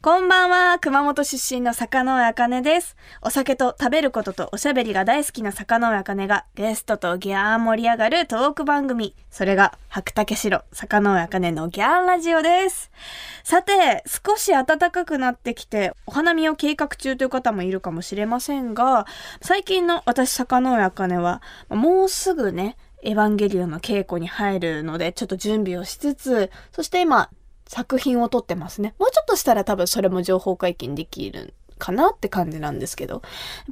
こんばんは、熊本出身の坂上茜です。お酒と食べることとおしゃべりが大好きな坂上茜がゲストとギャー盛り上がるトーク番組。それが白竹城坂上茜のギャーラジオです。さて、少し暖かくなってきて、お花見を計画中という方もいるかもしれませんが、最近の私坂上茜は、もうすぐね、エヴァンゲリオンの稽古に入るので、ちょっと準備をしつつ、そして今、作品を撮ってますね。もうちょっとしたら多分それも情報解禁できるかなって感じなんですけど。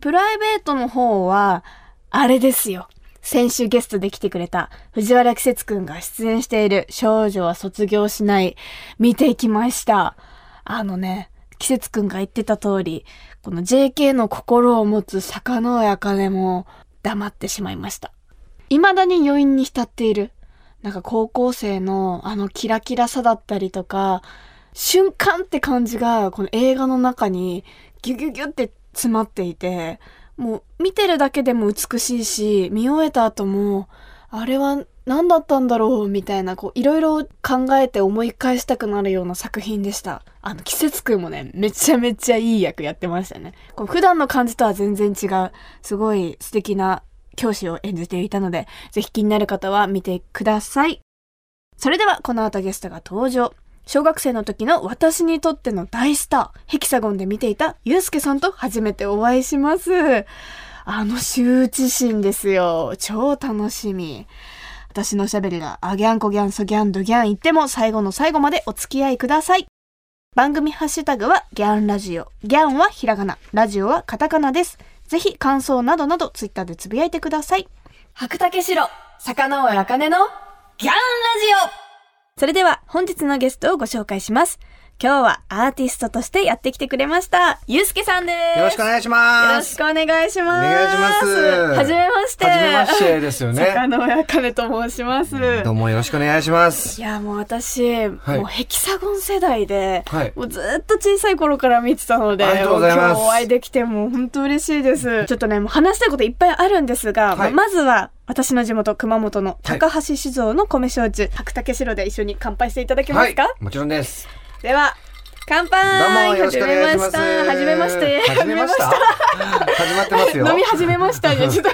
プライベートの方は、あれですよ。先週ゲストで来てくれた藤原季節くんが出演している少女は卒業しない見ていきました。あのね、季節くんが言ってた通り、この JK の心を持つ坂上茜も黙ってしまいました。未だに余韻に浸っている。なんか高校生のあのキラキラさだったりとか、瞬間って感じがこの映画の中にギュギュギュって詰まっていて、もう見てるだけでも美しいし、見終えた後も、あれは何だったんだろうみたいな、こういろいろ考えて思い返したくなるような作品でした。あの季節くんもね、めちゃめちゃいい役やってましたね。こう普段の感じとは全然違う、すごい素敵な教師を演じていたので、ぜひ気になる方は見てください。それでは、この後ゲストが登場。小学生の時の私にとっての大スター、ヘキサゴンで見ていたゆうすけさんと初めてお会いします。あの羞恥心ですよ。超楽しみ。私のおしゃべりがあギャンコギャンソギャンドギャン言っても最後の最後までお付き合いください。番組ハッシュタグはギャンラジオ。ギャンはひらがな、ラジオはカタカナです。ぜひ感想などなどツイッターでつぶやいてください。白竹城、坂上茜のギャンラジオそれでは本日のゲストをご紹介します。今日はアーティストとしてやってきてくれました、ゆうすけさんです。よろしくお願いします。よろしくお願いします。お願いしますはじめまして。はじめましてですよね坂上茜と申します。どうもよろしくお願いしますい。や、もう私、はいもうヘキサゴン世代で、はいもうずっと小さい頃から見てたので、ありがとうございますお会いできてもう本当嬉しいです。ちょっとね、もう話したいこといっぱいあるんですが、はいまあまずは、私の地元熊本の高橋酒造の米焼酎、白竹城で一緒に乾杯していただけますか、もちろんです。では、乾杯どうもよろしくお願いします。はじめまして。はじめました？始まってますよ。飲み始めましたね。ちょっと。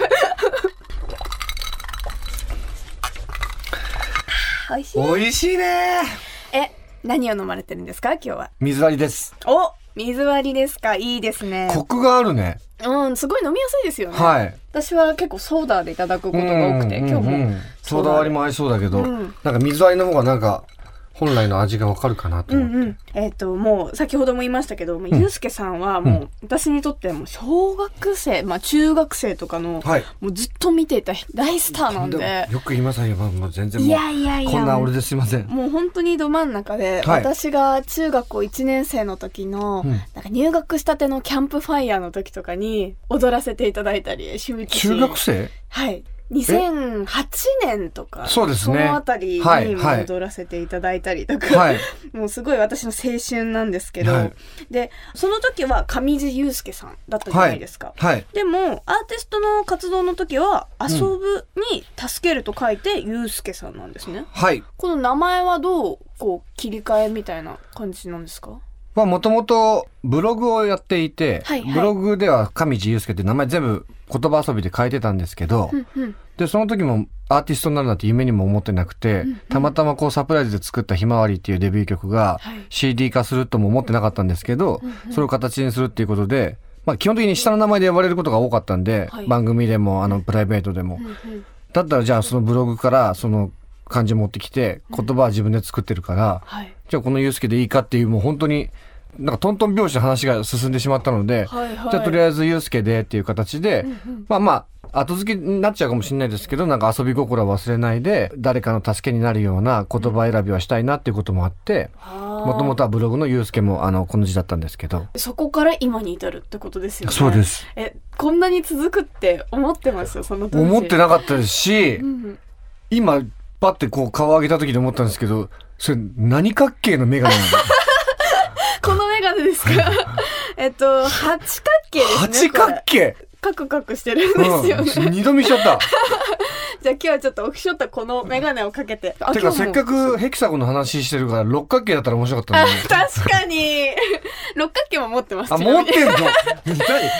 美味しい。美味しいね。え、何を飲まれてるんですか？今日は。水割りです。お水割りですか？いいですね。コクがあるね。うん、すごい飲みやすいですよね。はい。私は結構ソーダでいただくことが多くて、うん今日もうんうん。ソーダ割りも合いそうだけど、うんなんか水割りの方がなんか本来の味がわかるかなと思って。うんうん。えっ、と、もう、先ほども言いましたけど、もうゆうすけさんはもう、私にとってはもう、小学生、まあ、中学生とかの、はい。もうずっと見ていた大スターなんで、よく言いませんよ。もう全然もう。いやいやいや、こんな俺ですいません。もう本当にど真ん中で、はい私が中学校1年生の時の、うんなんか入学したてのキャンプファイヤーの時とかに踊らせていただいたり、周知中学生？はい。2008年とか、そうですねそのあたりにはいはい踊らせていただいたりとか、はい。もうすごい私の青春なんですけど、はいで、その時は上地雄介さんだったじゃないですか。はい。でも、アーティストの活動の時は、遊ぶに助けると書いて、ゆうすけさんなんですね。はい。この名前はどう、こう、切り替えみたいな感じなんですか？まあもともとブログをやっていて、はいはいブログでは上地雄介って名前全部言葉遊びで変えてたんですけど。で、その時もアーティストになるなんて夢にも思ってなくて、たまたまこうサプライズで作ったひまわりっていうデビュー曲がはい。CD 化するとも思ってなかったんですけど、それを形にするっていうことで、まあ基本的に下の名前で呼ばれることが多かったんで、はい。番組でもあのプライベートでも。だったらじゃあそのブログからその漢字持ってきて言葉は自分で作ってるから、はい。じゃあこのユうスケでいいかっていうもう本当になんかトントン拍子の話が進んでしまったので、はいはい。じゃあとりあえずユうスケでっていう形で、まあまあ後付けになっちゃうかもしれないですけどなんか遊び心は忘れないで誰かの助けになるような言葉選びはしたいなっていうこともあってもともとはブログのユうスケもあのこの字だったんですけど。そこから今に至るってことですよね。そうです。え、こんなに続くって思ってます？よ、その時。思ってなかったですし、うん今パッてこう顔上げた時に思ったんですけどそれ何角形の眼鏡なの？このメガネですか？えっと、八角形ですね。八角形？カクカクしてるんですよね。うん、二度見しちゃった。じゃあ今日はちょっとオフショットこのメガネをかけて。あ てかせっか。くヘキサゴンの話してるから六角形だったら面白かったあのに。確かに。六角形も持ってます。あ、持ってんの？何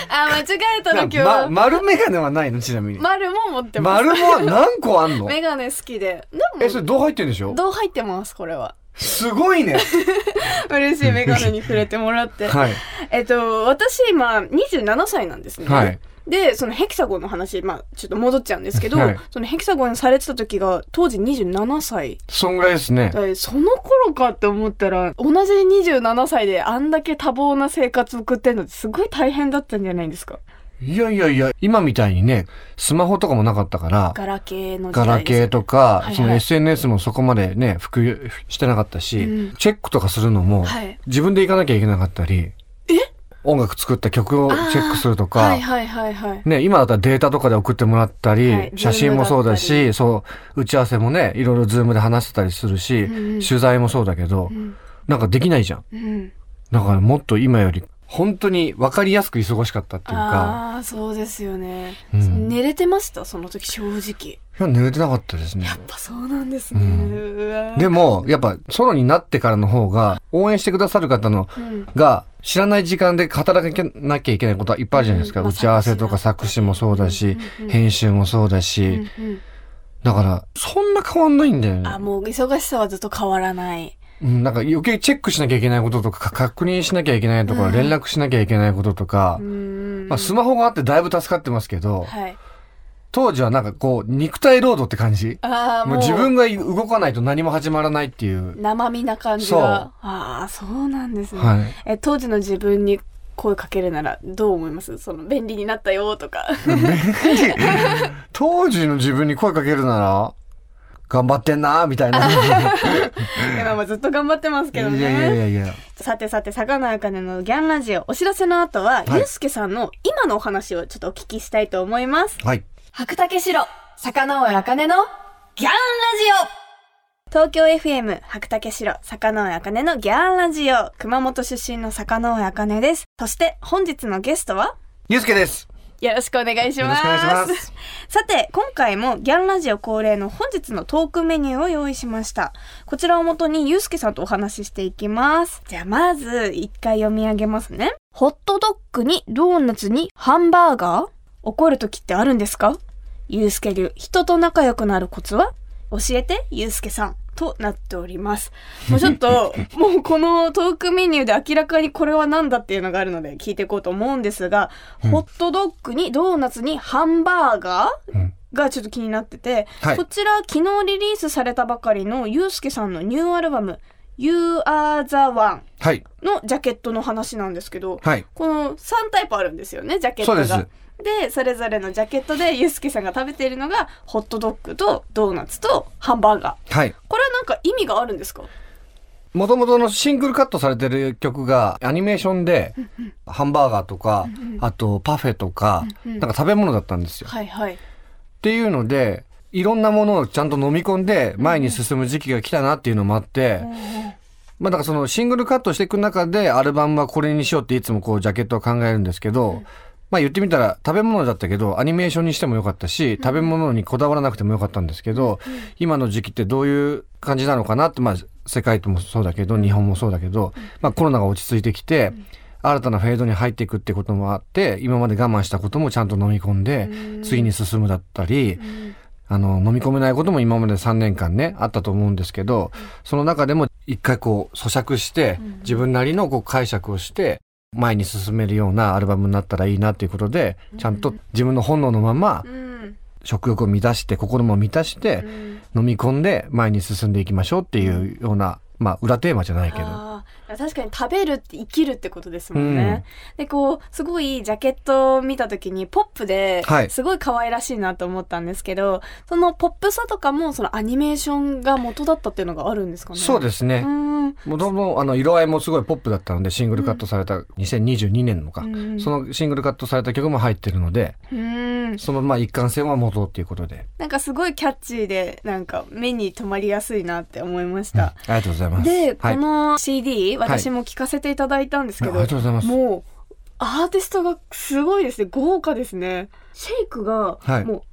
あ、間違えたの今日なま、は。丸メガネはないの？ちなみに。丸も持ってます。丸も何個あんの？メガネ好きで。でえ、そも、れ銅入ってんでしょ？どう入ってます、これは。すごいね。嬉しいメガネに触れてもらって。はい。えっと、私今27歳なんですね。はい。で、そのヘキサゴンの話、まあちょっと戻っちゃうんですけど、はいそのヘキサゴンされてた時が当時27歳。そんぐらいですね。でその頃かって思ったら、同じ27歳であんだけ多忙な生活を送ってんのってすごい大変だったんじゃないですか。いやいやいや、今みたいにね、スマホとかもなかったから、ガラケーの時ガラケーとか、いはい。その SNS もそこまでね、普及してなかったし、うん。チェックとかするのも、はい。自分で行かなきゃいけなかったり、音楽作った曲をチェックするとか、はいはいはいはい。ね、今だったらデータとかで送ってもらったり、はい。写真もそうだし、そう、打ち合わせもね、いろいろズームで話してたりするし、うん。うん。取材もそうだけど、ん。なんかできないじゃん。うん。だからもっと今より、本当に分かりやすく忙しかったっていうか、ああ、そうですよね、うん寝れてました？その時正直。いや、寝れてなかったですね。やっぱそうなんですね。うんでも、やっぱ、ソロになってからの方が、応援してくださる方の、うんが、知らない時間で働かなきゃいけないことはいっぱいあるじゃないですか。打ち合わせとか作詞もそうだし、編集もそうだし、だから、そんな変わんないんだよね。あ、もう忙しさはずっと変わらない。うん、なんか余計チェックしなきゃいけないこととか、か確認しなきゃいけないところ、うん連絡しなきゃいけないこととかう、ん。まあスマホがあってだいぶ助かってますけど、はい。当時はなんかこう、肉体労働って感じもう自分が動かないと何も始まらないっていう。生身な感じそうが。ああ、そうなんですね。はい。え、当時の自分に声かけるならどう思います？その便利になったよとか。当時の自分に声かけるなら、頑張ってんなみたいな。い 今もずっと頑張ってますけどね。やいやいやいや。さてさて、坂野茜のギャンラジオ。お知らせの後は、はいゆうすけさんの今のお話をちょっとお聞きしたいと思います。はい。白竹城、坂上茜のギャンラジオ東京 FM 白竹城坂上茜のギャンラジオ熊本出身の坂上茜です。そして本日のゲストは？ゆうすけです。よろしくお願いします。ます。さて、今回もギャンラジオ恒例の本日のトークメニューを用意しました。こちらをもとにゆうすけさんとお話ししていきます。じゃあまず一回読み上げますね。ホットドッグにドーナツにハンバーガー？怒る時ってあるんですか？ゆうすけ流、人と仲良くなるコツは？教えて、ゆうすけさん。となっております。もうちょっと、もうこのトークメニューで明らかにこれは何だっていうのがあるので聞いていこうと思うんですが、ホットドッグにドーナツにハンバーガーうんがちょっと気になってて、はいこちら昨日リリースされたばかりのゆうすけさんのニューアルバム You Are the One はい。のジャケットの話なんですけど、はい。この3タイプあるんですよね、ジャケットが。でそれぞれのジャケットでゆうすけさんが食べているのがホットドッグとドーナツとハンバーガー。はい。これはなんか意味があるんですか？もともとのシングルカットされてる曲がアニメーションでハンバーガーとか、あとパフェとか、なんか食べ物だったんですよ。はいはい。っていうので、いろんなものをちゃんと飲み込んで前に進む時期が来たなっていうのもあって、まあだからそのシングルカットしていく中でアルバムはこれにしようっていつもこうジャケットを考えるんですけど、まあ言ってみたら食べ物だったけどアニメーションにしてもよかったし、食べ物にこだわらなくてもよかったんですけど、今の時期ってどういう感じなのかなって、まあ世界ともそうだけど、日本もそうだけど、まあコロナが落ち着いてきて、新たなフェードに入っていくってこともあって、今まで我慢したこともちゃんと飲み込んで、次に進むだったり、あの、飲み込めないことも今まで3年間ね、あったと思うんですけど、その中でも一回こう咀嚼して、自分なりのこう解釈をして、前に進めるようなアルバムになったらいいなっていうことで、ちゃんと自分の本能のままうん。食欲を満たして、心も満たして、飲み込んで前に進んでいきましょうっていうような、まあ裏テーマじゃないけど。確かに食べるって生きるってことですもんね。で、こう、すごいジャケットを見た時にポップでは、いすごい可愛らしいなと思ったんですけど、そのポップさとかもそのアニメーションが元だったっていうのがあるんですかね？そうですね。うん。もともとあの色合いもすごいポップだったのでシングルカットされた2022年のか、うんそのシングルカットされた曲も入ってるのでうん。そのまあ一貫性は元っていうことで、なんかすごいキャッチーで、なんか目に留まりやすいなって思いました。ありがとうございます。で、はい、この CD、私も聴かせていただいたんですけど、あありがとうございます。もう、アーティストがすごいですね。豪華ですね。シェイクが、はい。も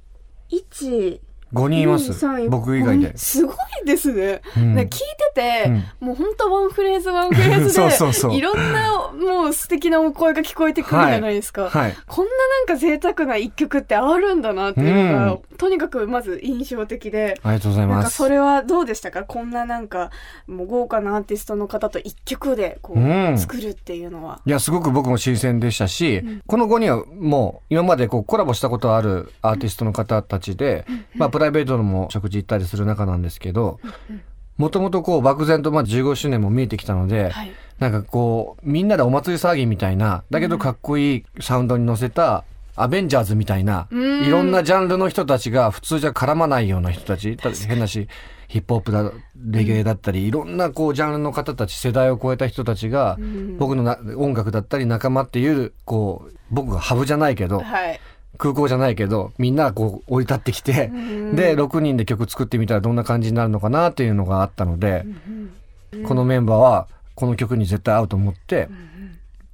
う、1、5人います。2 3僕以外で。うんすごいですね。うん。聞いてて、うん。もう本当ワンフレーズワンフレーズで そうそういろんなもう素敵なお声が聞こえてくるじゃないですか。はいこんななんか贅沢な一曲ってあるんだなっていうのが、うん。とにかくまず印象的で。ありがとうございなんますかそれはどうでしたか？こんななんかもう豪華なアーティストの方と一曲でこう、うん。作るっていうのは。いや、すごく僕も新鮮でしたし、この5人はもう今までこうコラボしたことあるアーティストの方たちで、まあプライベートのも食事行ったりする中なんですけど、もともとこう漠然とまあ15周年も見えてきたので、はい。なんかこうみんなでお祭り騒ぎみたいな、だけどかっこいいサウンドに乗せた、アベンジャーズみたいな、うん。いろんなジャンルの人たちが普通じゃ絡まないような人たち、た変なし、ヒップホップだ、レゲエだったり、いろんなこうジャンルの方たち、世代を超えた人たちが、僕のな音楽だったり仲間っていう、こう、僕がハブじゃないけど、はい。空港じゃないけど、みんながこう降り立ってきて、で、6人で曲作ってみたらどんな感じになるのかなっていうのがあったので、このメンバーはこの曲に絶対合うと思って、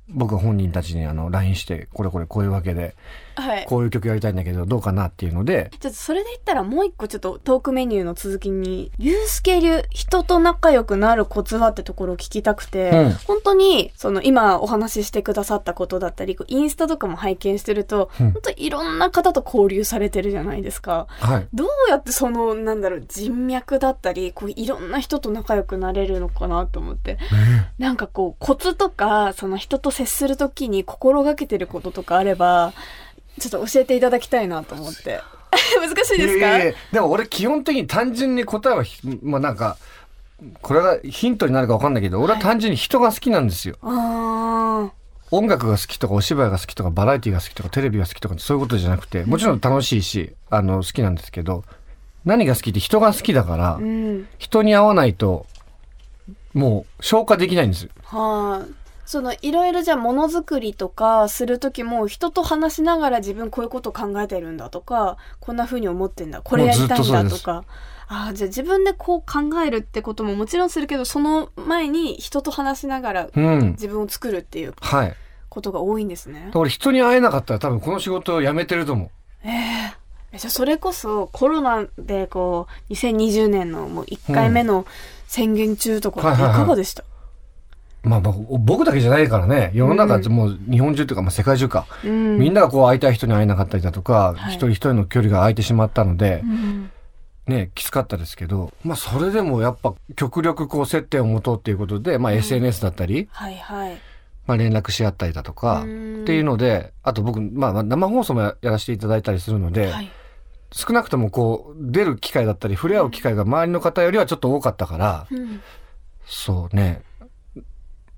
僕は本人たちにあの LINE して、これこれこういうわけで、はい。こういう曲やりたいんだけど、どうかなっていうので、ちょっとそれで言ったらもう一個ちょっとトークメニューの続きに、ゆうすけ流人と仲良くなるコツはってところを聞きたくて、うん本当にその今お話ししてくださったことだったり、こうインスタとかも拝見してると、うん本当いろんな方と交流されてるじゃないですか。はい。どうやってその、なんだろう、人脈だったり、こういろんな人と仲良くなれるのかなと思って。なんかこう、コツとか、その人と接するときに心がけてることとかあれば、ちょっと教えていただきたいなと思って。難しいですか？いやいやいやでも俺基本的に単純に答えはひ、まあなんか、これがヒントになるか分かんないけど、俺は単純に人が好きなんですよ。あ音楽が好きとかお芝居が好きとかバラエティが好きとかテレビが好きとかそういうことじゃなくて、もちろん楽しいし、あの、好きなんですけど、何が好きって人が好きだからあ、う、ん。人に会わないと、もう消化できないんですよ。はい、そのいろいろじゃあものづくりとかする時も人と話しながら自分こういうこと考えてるんだとかこんな風に思ってんだこれやりたいんだとかああじゃあ自分でこう考えるってことももちろんするけどその前に人と話しながらうん。自分を作るっていうはい。ことが多いんですね。俺人に会えなかったら多分この仕事を辞めてると思う。えじゃあそれこそコロナでこう2020年のもう1回目の宣言中とかいかがでした、まあまあ僕だけじゃないからね、世の中ってもう日本中というか、まあ世界中か。うん。みんながこう会いたい人に会えなかったりだとか、はい。一人一人の距離が空いてしまったのでう、んね、きつかったですけど、まあそれでもやっぱ極力こう接点を持とうっていうことで、まあ SNS だったり、はいはい。まあ連絡し合ったりだとか、っうん。ていうので、あと僕、まあまあ生放送もややらせていただいたりするので、はい。少なくともこう出る機会だったり触れ合う機会が周りの方よりはちょっと多かったから、うんそうね、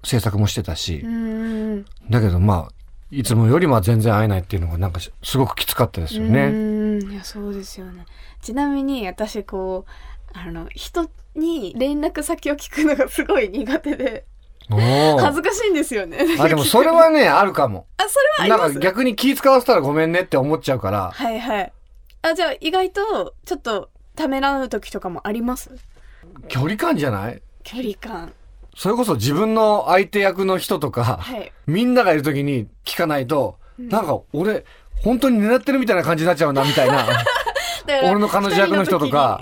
制作もしてたし、うんだけどまあ、いつもよりも全然会えないっていうのがなんかしすごくきつかったですようね。んいやそうですよね。ちなみに私こうあの人に連絡先を聞くのがすごい苦手で恥ずかしいんですよね。あ、でもそれはね、あるかも。あそれは。なんか逆に気使わせたらごめんねって思っちゃうから、はいはい。あじゃあ意外とちょっとためらう時とかもあります？距離感じゃない？距離感。それこそ自分の相手役の人とか、はい。みんながいる時に聞かないと、なんか俺、本当に狙ってるみたいな感じになっちゃうな、みたいな。俺の彼女役の人とか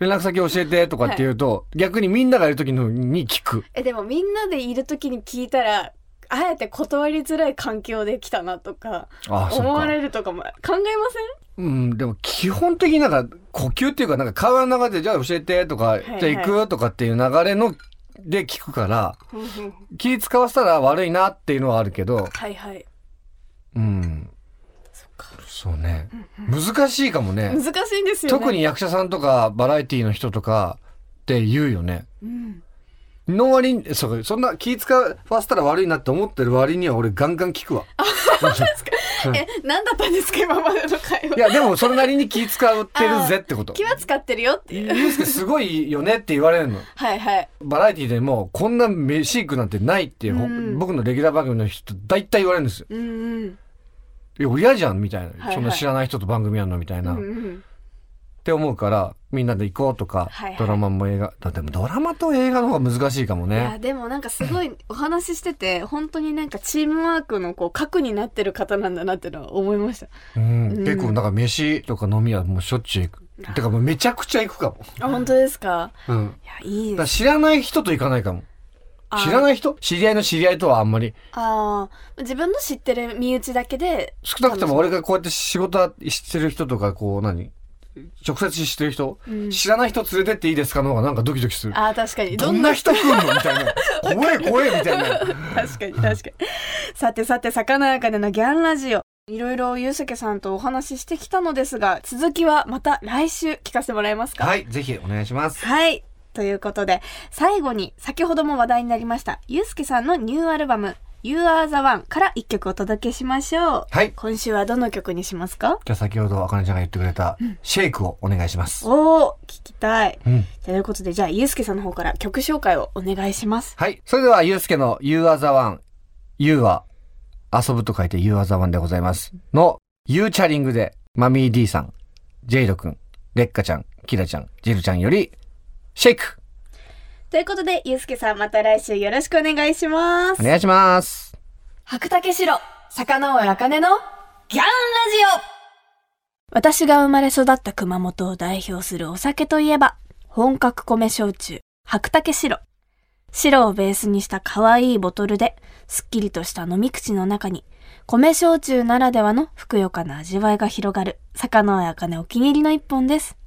連絡先教えてとかって言うと、逆にみんながいる時のに聞く。えでもみんなでいる時に聞いたらあえて断りづらい環境で来たなとか。思われるとかも考えまうん、でも基本的になんか呼吸っていうか、なんか会話の中でじゃあ教えてとか、いじゃあ行くとかっていう流れの、で聞くから、気使わせたら悪いなっていうのはあるけど、はいはいうん。そうね。難しいかもね。難しいんですよね特に役者さんとかバラエティの人とかって言うよね。うんの割に、そうそんな気使わせたら悪いなって思ってる割には俺ガンガン聞くわ。うんえ何だったんですか今までの会話いや、でもそれなりに気使ってるぜってこと。気は使ってるよっていうゆうすけすごいよねって言われるの。はいはいバラエティでもこんな飯行くなんてないって、ほうん僕のレギュラー番組の人大体言われるんですよ。うんうんいや、俺嫌じゃんみたいな、はいそんな知らない人と番組やんのみたいな。うんっうんて思うから、みんなで行こうとか、はいはいドラマも映画、だでもドラマと映画の方が難しいかもいやね。でもなんかすごいお話ししてて本当になんかチームワークのこう核になってる方なんだなってのは思いましたうんうん結構なんか飯とか飲みはもうしょっちゅう行くてかもうめちゃくちゃ行くかも。あ、本当ですか？うん。いや、いいです。知らない人と行かないかも。あ知らない人？知り合いの知り合いとはあんまり。ああ、自分の知ってる身内だけで。少なくとも俺がこうやって仕事してる人とか、こう何？直接知ってる人、うん知らない人連れてっていいですかの方がなんかドキドキする。ああ、確かに。どんな人来んの？みたいな。怖え怖えみたいな。確かに確かに。さてさて、魚やかねのギャンラジオ。いろいろゆうすけさんとお話ししてきたのですが、続きはまた来週聞かせてもらえますか？はい、ぜひお願いします。はい。ということで、最後に先ほども話題になりました、ゆうすけさんのニューアルバム、You Are the One から一曲お届けしましょう。はい。今週はどの曲にしますか？じゃあ先ほどあかねちゃんが言ってくれた、シェイクをお願いします。おー、聞きたい。うん。ということで、じゃあ、ゆうすけさんの方から曲紹介をお願いします。はい。それでは、ゆうすけの You are the one。You は遊ぶと書いて You are the one でございます。の、ユーチャリングで、マミー D さん、ジェイドくん、レッカちゃん、キラちゃん、ジルちゃんより、シェイクということで、ゆうすけさんまた来週よろしくお願いしますお。願いします。白竹城、坂上茜のギャンラジオ私が生まれ育った熊本を代表するお酒といえば、本格米焼酎、白竹白。白をベースにした可愛いボトルで、すっきりとした飲み口の中に、米焼酎ならではのふくよかな味わいが広がる、坂上茜お気に入りの一本です。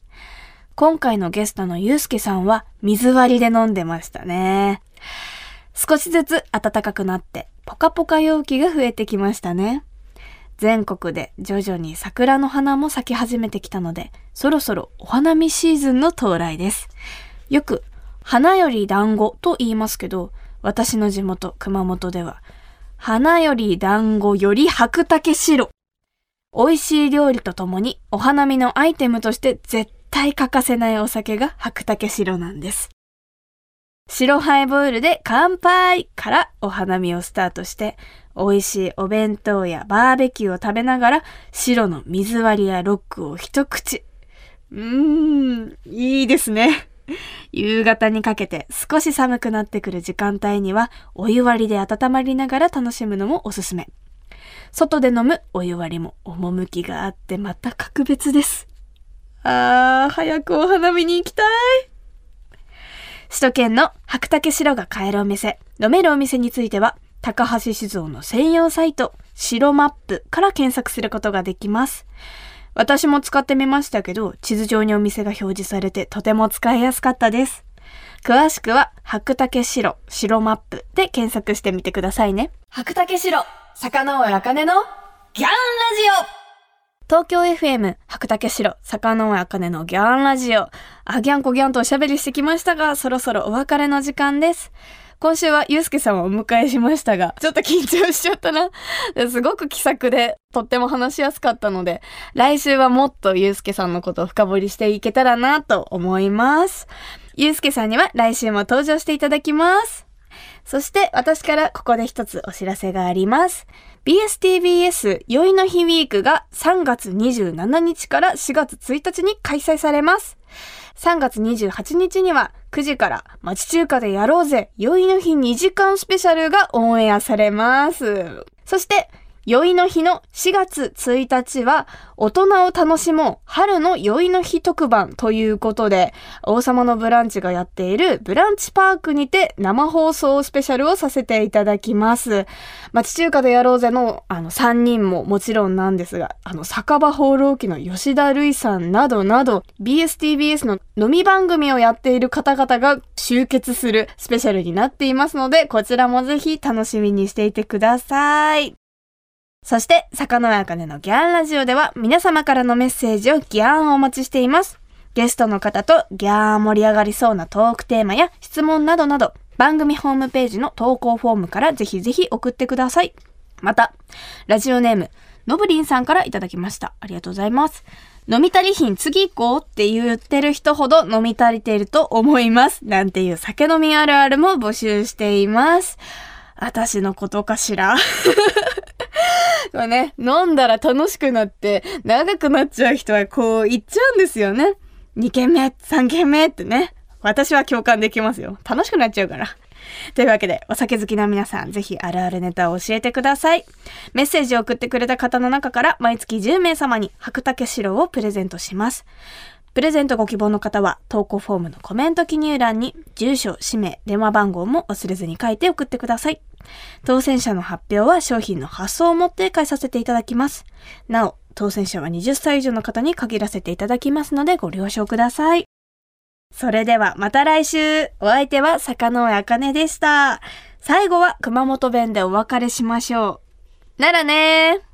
今回のゲストのゆうすけさんは水割りで飲んでましたね。少しずつ暖かくなって、ポカポカ陽気が増えてきましたね。全国で徐々に桜の花も咲き始めてきたので、そろそろお花見シーズンの到来です。よく、花より団子と言いますけど、私の地元、熊本では、花より団子より白竹白。美味しい料理とともにお花見のアイテムとして絶対対欠かせないお酒が白竹白なんです。白ハイボールで乾杯からお花見をスタートして、美味しいお弁当やバーベキューを食べながら、白の水割りやロックを一口。うーん、いいですね。夕方にかけて少し寒くなってくる時間帯には、お湯割りで温まりながら楽しむのもおすすめ。外で飲むお湯割りも趣があってまた格別です。あー、早くお花見に行きたい。首都圏の白竹白が買えるお店、飲めるお店については、高橋酒造の専用サイト、白マップから検索することができます。私も使ってみましたけど、地図上にお店が表示されてとても使いやすかったです。詳しくは、白竹白、白マップで検索してみてくださいね。白竹白、坂上茜のギャンラジオ東京 FM 白竹城坂上茜のギャンラジオ。あギャンコギャンとおしゃべりしてきましたがそろそろお別れの時間です。今週はゆうすけさんをお迎えしましたがちょっと緊張しちゃったな。すごく気さくでとっても話しやすかったので来週はもっとゆうすけさんのことを深掘りしていけたらなと思います。ゆうすけさんには来週も登場していただきます。そして私からここで一つお知らせがあります。BSTBS 宵の日ウィークが3月27日から4月1日に開催されます。3月28日には9時から町中華でやろうぜ宵の日2時間スペシャルがオンエアされます。そして宵の日の4月1日は大人を楽しもう春の宵の日特番ということで王様のブランチがやっているブランチパークにて生放送スペシャルをさせていただきます。町中華でやろうぜのあの3人ももちろんなんですが、あの酒場放浪記の吉田類さんなどなど BSTBS の飲み番組をやっている方々が集結するスペシャルになっていますので、こちらもぜひ楽しみにしていてください。そして、坂上茜のギャンラジオでは皆様からのメッセージをギャンお待ちしています。ゲストの方とギャー盛り上がりそうなトークテーマや質問などなど、番組ホームページの投稿フォームからぜひぜひ送ってください。また、ラジオネーム、のぶりんさんからいただきました。ありがとうございます。飲み足りひん次行こうって言ってる人ほど飲み足りていると思います。なんていう酒飲みあるあるも募集しています。私のことかしら？これね、飲んだら楽しくなって長くなっちゃう人はこう言っちゃうんですよね。2軒目、3軒目ってね。私は共感できますよ。楽しくなっちゃうから。というわけで、お酒好きな皆さん、ぜひあるあるネタを教えてください。メッセージを送ってくれた方の中から、毎月10名様に白竹白をプレゼントします。プレゼントご希望の方は投稿フォームのコメント記入欄に住所、氏名、電話番号も忘れずに書いて送ってください。当選者の発表は商品の発送をもって返させていただきます。なお、当選者は20歳以上の方に限らせていただきますのでご了承ください。それではまた来週お相手は坂上茜でした。最後は熊本弁でお別れしましょう。ならねー。